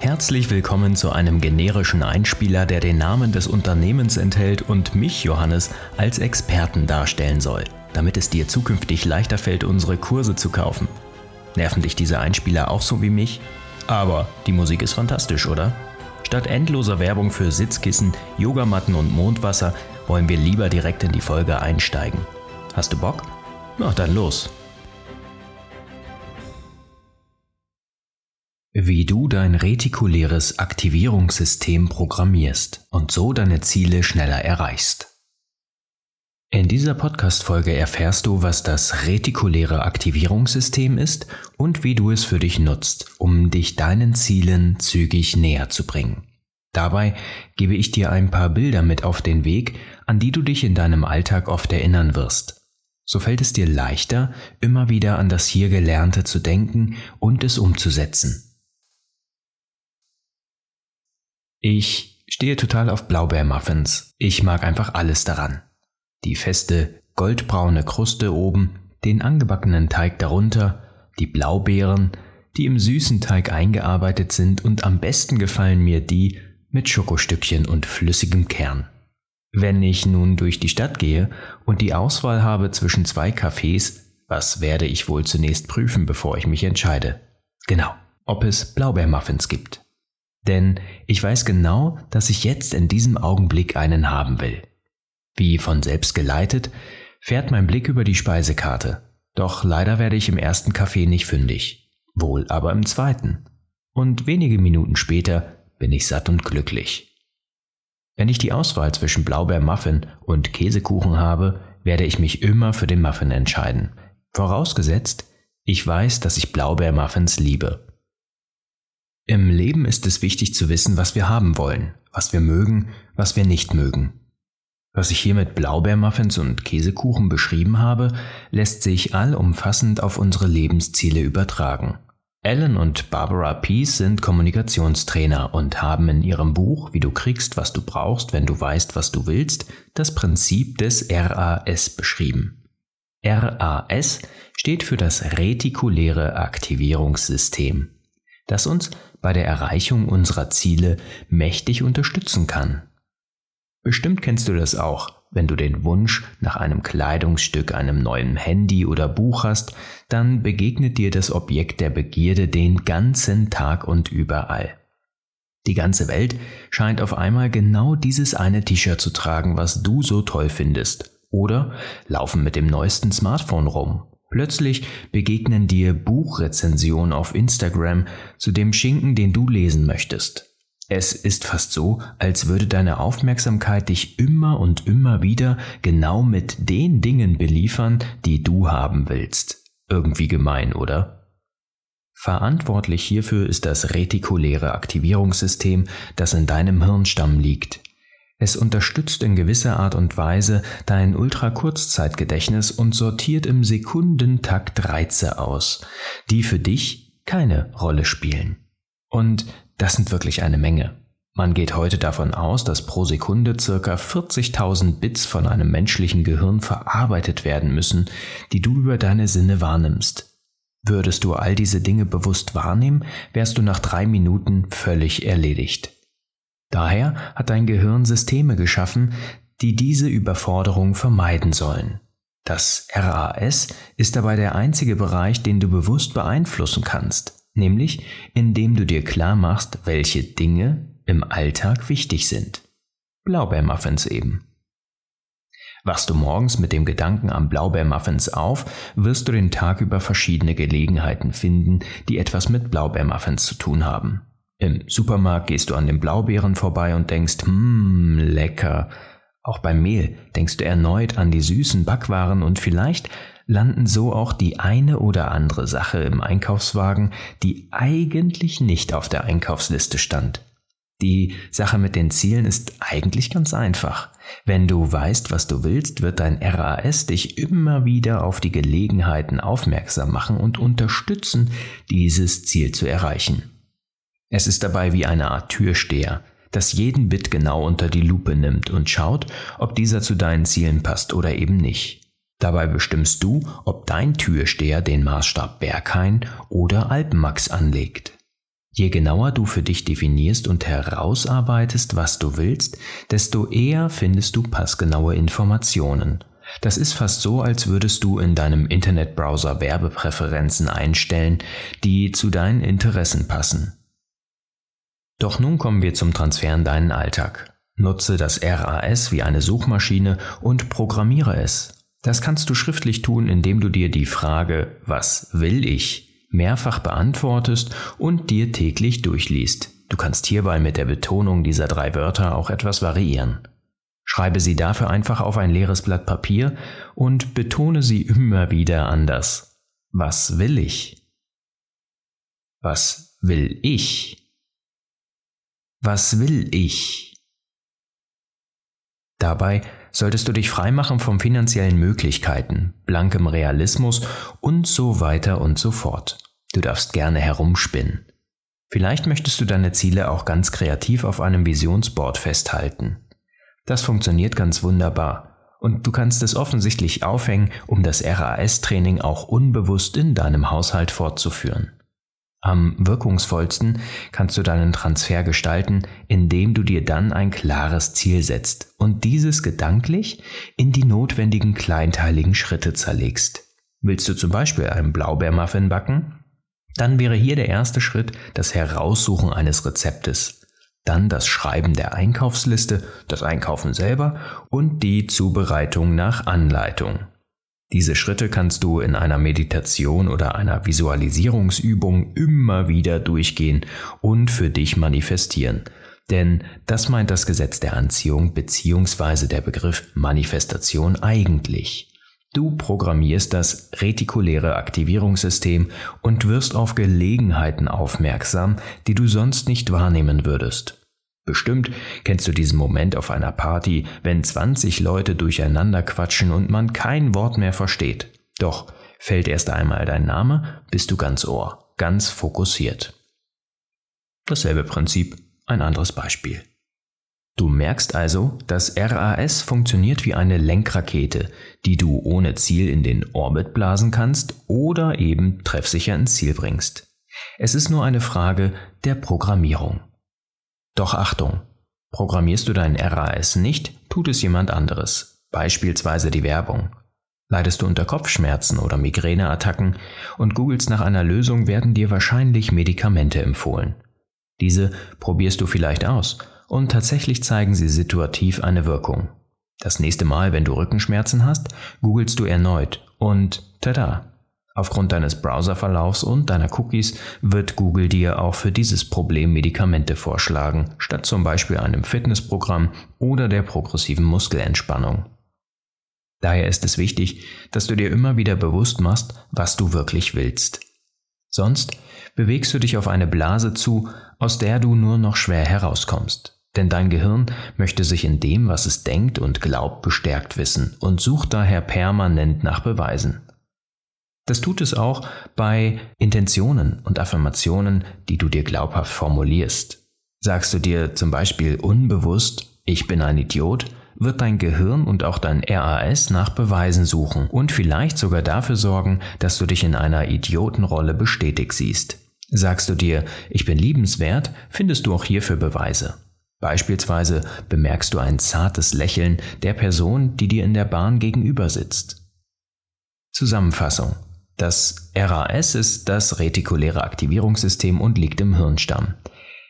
Herzlich willkommen zu einem generischen Einspieler, der den Namen des Unternehmens enthält und mich, Johannes, als Experten darstellen soll, damit es dir zukünftig leichter fällt, unsere Kurse zu kaufen. Nerven dich diese Einspieler auch so wie mich? Aber die Musik ist fantastisch, oder? Statt endloser Werbung für Sitzkissen, Yogamatten und Mondwasser wollen wir lieber direkt in die Folge einsteigen. Hast du Bock? Na dann los. Wie du dein retikuläres Aktivierungssystem programmierst und so deine Ziele schneller erreichst. In dieser Podcast-Folge erfährst du, was das retikuläre Aktivierungssystem ist und wie du es für dich nutzt, um dich deinen Zielen zügig näher zu bringen. Dabei gebe ich dir ein paar Bilder mit auf den Weg, an die du dich in deinem Alltag oft erinnern wirst. So fällt es dir leichter, immer wieder an das hier Gelernte zu denken und es umzusetzen. Ich stehe total auf Blaubeermuffins. Ich mag einfach alles daran. Die feste, goldbraune Kruste oben, den angebackenen Teig darunter, die Blaubeeren, die im süßen Teig eingearbeitet sind und am besten gefallen mir die mit Schokostückchen und flüssigem Kern. Wenn ich nun durch die Stadt gehe und die Auswahl habe zwischen zwei Cafés, was werde ich wohl zunächst prüfen, bevor ich mich entscheide? Genau, ob es Blaubeermuffins gibt. Denn ich weiß genau, dass ich jetzt in diesem Augenblick einen haben will. Wie von selbst geleitet, fährt mein Blick über die Speisekarte. Doch leider werde ich im ersten Café nicht fündig, wohl aber im zweiten. Und wenige Minuten später bin ich satt und glücklich. Wenn ich die Auswahl zwischen Blaubeermuffin und Käsekuchen habe, werde ich mich immer für den Muffin entscheiden. Vorausgesetzt, ich weiß, dass ich Blaubeermuffins liebe. Im Leben ist es wichtig zu wissen, was wir haben wollen, was wir mögen, was wir nicht mögen. Was ich hier mit Blaubeermuffins und Käsekuchen beschrieben habe, lässt sich allumfassend auf unsere Lebensziele übertragen. Alan und Barbara Pease sind Kommunikationstrainer und haben in ihrem Buch Wie du kriegst, was du brauchst, wenn du weißt, was du willst, das Prinzip des RAS beschrieben. RAS steht für das retikuläre Aktivierungssystem, das uns bei der Erreichung unserer Ziele mächtig unterstützen kann. Bestimmt kennst du das auch, wenn du den Wunsch nach einem Kleidungsstück, einem neuen Handy oder Buch hast, dann begegnet dir das Objekt der Begierde den ganzen Tag und überall. Die ganze Welt scheint auf einmal genau dieses eine T-Shirt zu tragen, was du so toll findest, oder laufen mit dem neuesten Smartphone rum Plötzlich begegnen dir Buchrezensionen auf Instagram zu dem Schinken, den du lesen möchtest. Es ist fast so, als würde deine Aufmerksamkeit dich immer und immer wieder genau mit den Dingen beliefern, die du haben willst. Irgendwie gemein, oder? Verantwortlich hierfür ist das retikuläre Aktivierungssystem, das in deinem Hirnstamm liegt. Es unterstützt in gewisser Art und Weise dein Ultrakurzzeitgedächtnis und sortiert im Sekundentakt Reize aus, die für dich keine Rolle spielen. Und das sind wirklich eine Menge. Man geht heute davon aus, dass pro Sekunde circa 40.000 Bits von einem menschlichen Gehirn verarbeitet werden müssen, die du über deine Sinne wahrnimmst. Würdest du all diese Dinge bewusst wahrnehmen, wärst du nach drei Minuten völlig erledigt. Daher hat dein Gehirn Systeme geschaffen, die diese Überforderung vermeiden sollen. Das RAS ist dabei der einzige Bereich, den du bewusst beeinflussen kannst, nämlich indem du dir klar machst, welche Dinge im Alltag wichtig sind. Blaubeermuffins eben. Wachst du morgens mit dem Gedanken an Blaubeermuffins auf, wirst du den Tag über verschiedene Gelegenheiten finden, die etwas mit Blaubeermuffins zu tun haben. Im Supermarkt gehst du an den Blaubeeren vorbei und denkst, hm, lecker. Auch beim Mehl denkst du erneut an die süßen Backwaren und vielleicht landen so auch die eine oder andere Sache im Einkaufswagen, die eigentlich nicht auf der Einkaufsliste stand. Die Sache mit den Zielen ist eigentlich ganz einfach. Wenn du weißt, was du willst, wird dein RAS dich immer wieder auf die Gelegenheiten aufmerksam machen und unterstützen, dieses Ziel zu erreichen. Es ist dabei wie eine Art Türsteher, das jeden Bit genau unter die Lupe nimmt und schaut, ob dieser zu deinen Zielen passt oder eben nicht. Dabei bestimmst du, ob dein Türsteher den Maßstab Berghain oder Alpenmax anlegt. Je genauer du für dich definierst und herausarbeitest, was du willst, desto eher findest du passgenaue Informationen. Das ist fast so, als würdest du in deinem Internetbrowser Werbepräferenzen einstellen, die zu deinen Interessen passen. Doch nun kommen wir zum Transfer in deinen Alltag. Nutze das RAS wie eine Suchmaschine und programmiere es. Das kannst du schriftlich tun, indem du dir die Frage Was will ich mehrfach beantwortest und dir täglich durchliest. Du kannst hierbei mit der Betonung dieser drei Wörter auch etwas variieren. Schreibe sie dafür einfach auf ein leeres Blatt Papier und betone sie immer wieder anders. Was will ich? Was will ich? Was will ich? Dabei solltest du dich freimachen von finanziellen Möglichkeiten, blankem Realismus und so weiter und so fort. Du darfst gerne herumspinnen. Vielleicht möchtest du deine Ziele auch ganz kreativ auf einem Visionsboard festhalten. Das funktioniert ganz wunderbar und du kannst es offensichtlich aufhängen, um das RAS-Training auch unbewusst in deinem Haushalt fortzuführen. Am wirkungsvollsten kannst du deinen Transfer gestalten, indem du dir dann ein klares Ziel setzt und dieses gedanklich in die notwendigen kleinteiligen Schritte zerlegst. Willst du zum Beispiel einen Blaubeermuffin backen? Dann wäre hier der erste Schritt das Heraussuchen eines Rezeptes, dann das Schreiben der Einkaufsliste, das Einkaufen selber und die Zubereitung nach Anleitung. Diese Schritte kannst du in einer Meditation oder einer Visualisierungsübung immer wieder durchgehen und für dich manifestieren. Denn das meint das Gesetz der Anziehung bzw. der Begriff Manifestation eigentlich. Du programmierst das retikuläre Aktivierungssystem und wirst auf Gelegenheiten aufmerksam, die du sonst nicht wahrnehmen würdest. Bestimmt kennst du diesen Moment auf einer Party, wenn 20 Leute durcheinander quatschen und man kein Wort mehr versteht. Doch fällt erst einmal dein Name, bist du ganz Ohr, ganz fokussiert. Dasselbe Prinzip, ein anderes Beispiel. Du merkst also, das RAS funktioniert wie eine Lenkrakete, die du ohne Ziel in den Orbit blasen kannst oder eben treffsicher ins Ziel bringst. Es ist nur eine Frage der Programmierung. Doch Achtung, programmierst du dein RAS nicht, tut es jemand anderes, beispielsweise die Werbung. Leidest du unter Kopfschmerzen oder Migräneattacken und googelst nach einer Lösung, werden dir wahrscheinlich Medikamente empfohlen. Diese probierst du vielleicht aus und tatsächlich zeigen sie situativ eine Wirkung. Das nächste Mal, wenn du Rückenschmerzen hast, googelst du erneut und tada, Aufgrund deines Browserverlaufs und deiner Cookies wird Google dir auch für dieses Problem Medikamente vorschlagen, statt zum Beispiel einem Fitnessprogramm oder der progressiven Muskelentspannung. Daher ist es wichtig, dass du dir immer wieder bewusst machst, was du wirklich willst. Sonst bewegst du dich auf eine Blase zu, aus der du nur noch schwer herauskommst. Denn dein Gehirn möchte sich in dem, was es denkt und glaubt, bestärkt wissen und sucht daher permanent nach Beweisen. Das tut es auch bei Intentionen und Affirmationen, die du dir glaubhaft formulierst. Sagst du dir zum Beispiel unbewusst, ich bin ein Idiot, wird dein Gehirn und auch dein RAS nach Beweisen suchen und vielleicht sogar dafür sorgen, dass du dich in einer Idiotenrolle bestätigt siehst. Sagst du dir, ich bin liebenswert, findest du auch hierfür Beweise. Beispielsweise bemerkst du ein zartes Lächeln der Person, die dir in der Bahn gegenüber sitzt. Zusammenfassung. Das RAS ist das retikuläre Aktivierungssystem und liegt im Hirnstamm.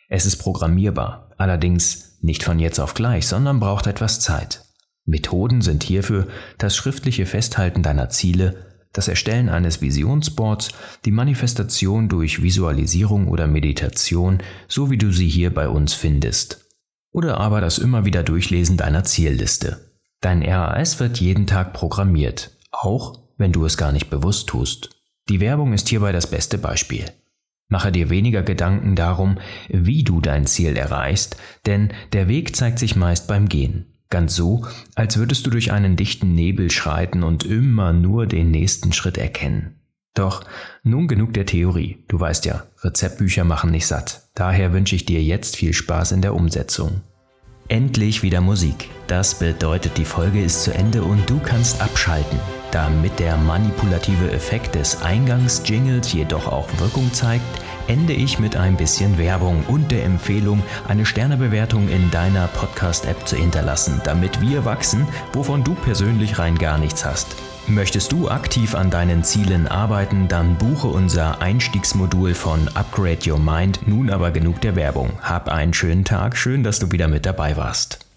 Es ist programmierbar, allerdings nicht von jetzt auf gleich, sondern braucht etwas Zeit. Methoden sind hierfür das schriftliche Festhalten deiner Ziele, das Erstellen eines Visionsboards, die Manifestation durch Visualisierung oder Meditation, so wie du sie hier bei uns findest. Oder aber das immer wieder Durchlesen deiner Zielliste. Dein RAS wird jeden Tag programmiert, auch wenn du es gar nicht bewusst tust. Die Werbung ist hierbei das beste Beispiel. Mache dir weniger Gedanken darum, wie du dein Ziel erreichst, denn der Weg zeigt sich meist beim Gehen. Ganz so, als würdest du durch einen dichten Nebel schreiten und immer nur den nächsten Schritt erkennen. Doch nun genug der Theorie. Du weißt ja, Rezeptbücher machen nicht satt. Daher wünsche ich dir jetzt viel Spaß in der Umsetzung. Endlich wieder Musik. Das bedeutet, die Folge ist zu Ende und du kannst abschalten. Damit der manipulative Effekt des Eingangsjingles jedoch auch Wirkung zeigt, ende ich mit ein bisschen Werbung und der Empfehlung, eine Sternebewertung in deiner Podcast-App zu hinterlassen, damit wir wachsen, wovon du persönlich rein gar nichts hast. Möchtest du aktiv an deinen Zielen arbeiten, dann buche unser Einstiegsmodul von Upgrade Your Mind. Nun aber genug der Werbung. Hab einen schönen Tag, schön, dass du wieder mit dabei warst.